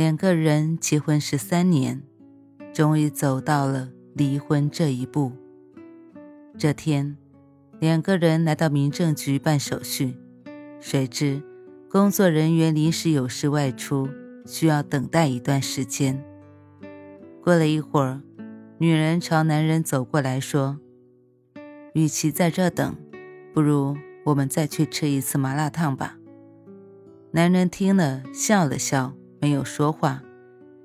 两个人结婚十三年，终于走到了离婚这一步。这天，两个人来到民政局办手续，谁知工作人员临时有事外出，需要等待一段时间。过了一会儿，女人朝男人走过来说：“与其在这等，不如我们再去吃一次麻辣烫吧。”男人听了，笑了笑。没有说话，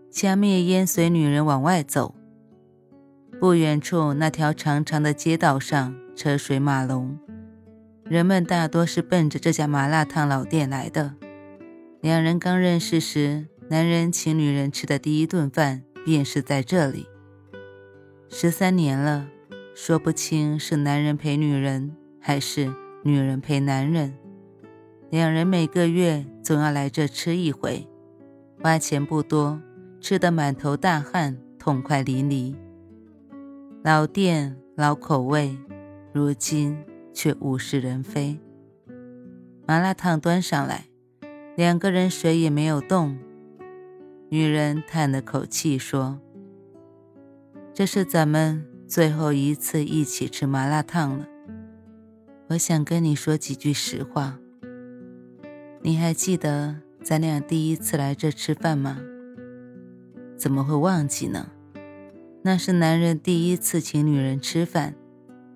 掐灭烟，随女人往外走。不远处那条长长的街道上车水马龙，人们大多是奔着这家麻辣烫老店来的。两人刚认识时，男人请女人吃的第一顿饭便是在这里。十三年了，说不清是男人陪女人，还是女人陪男人。两人每个月总要来这吃一回。花钱不多，吃得满头大汗，痛快淋漓。老店老口味，如今却物是人非。麻辣烫端上来，两个人谁也没有动。女人叹了口气说：“这是咱们最后一次一起吃麻辣烫了。我想跟你说几句实话。你还记得？”咱俩第一次来这吃饭吗？怎么会忘记呢？那是男人第一次请女人吃饭。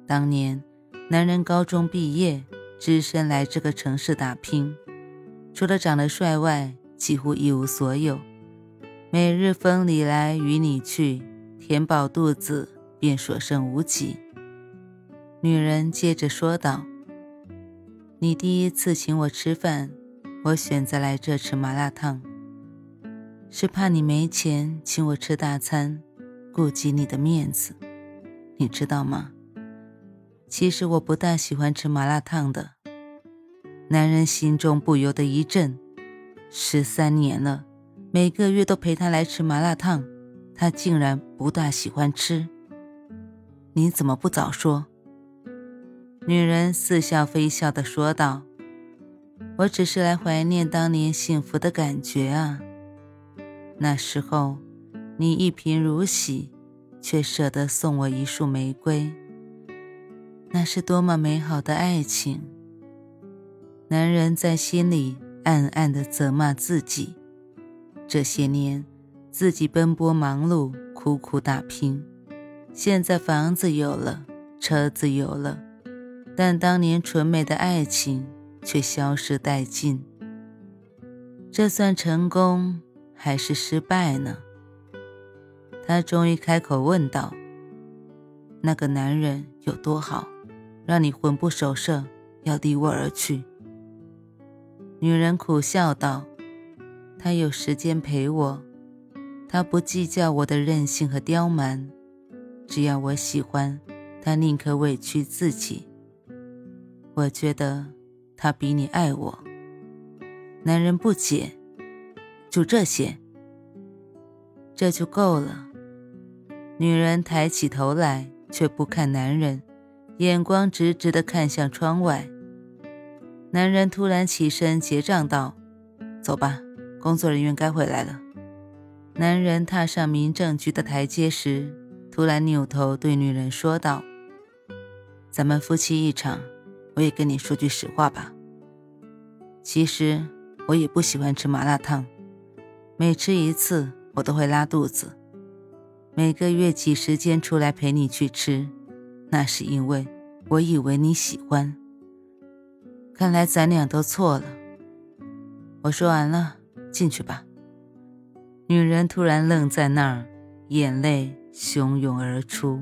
当年，男人高中毕业，只身来这个城市打拼，除了长得帅外，几乎一无所有。每日风里来雨里去，填饱肚子便所剩无几。女人接着说道：“你第一次请我吃饭。”我选择来这吃麻辣烫，是怕你没钱请我吃大餐，顾及你的面子，你知道吗？其实我不大喜欢吃麻辣烫的。男人心中不由得一震，十三年了，每个月都陪他来吃麻辣烫，他竟然不大喜欢吃。你怎么不早说？女人似笑非笑的说道。我只是来怀念当年幸福的感觉啊！那时候，你一贫如洗，却舍得送我一束玫瑰，那是多么美好的爱情！男人在心里暗暗的责骂自己：这些年，自己奔波忙碌，苦苦打拼，现在房子有了，车子有了，但当年纯美的爱情……却消失殆尽，这算成功还是失败呢？他终于开口问道：“那个男人有多好，让你魂不守舍，要离我而去？”女人苦笑道：“他有时间陪我，他不计较我的任性和刁蛮，只要我喜欢，他宁可委屈自己。我觉得。”他比你爱我，男人不解，就这些，这就够了。女人抬起头来，却不看男人，眼光直直的看向窗外。男人突然起身结账道：“走吧，工作人员该回来了。”男人踏上民政局的台阶时，突然扭头对女人说道：“咱们夫妻一场。”我也跟你说句实话吧。其实我也不喜欢吃麻辣烫，每吃一次我都会拉肚子。每个月挤时间出来陪你去吃，那是因为我以为你喜欢。看来咱俩都错了。我说完了，进去吧。女人突然愣在那儿，眼泪汹涌而出。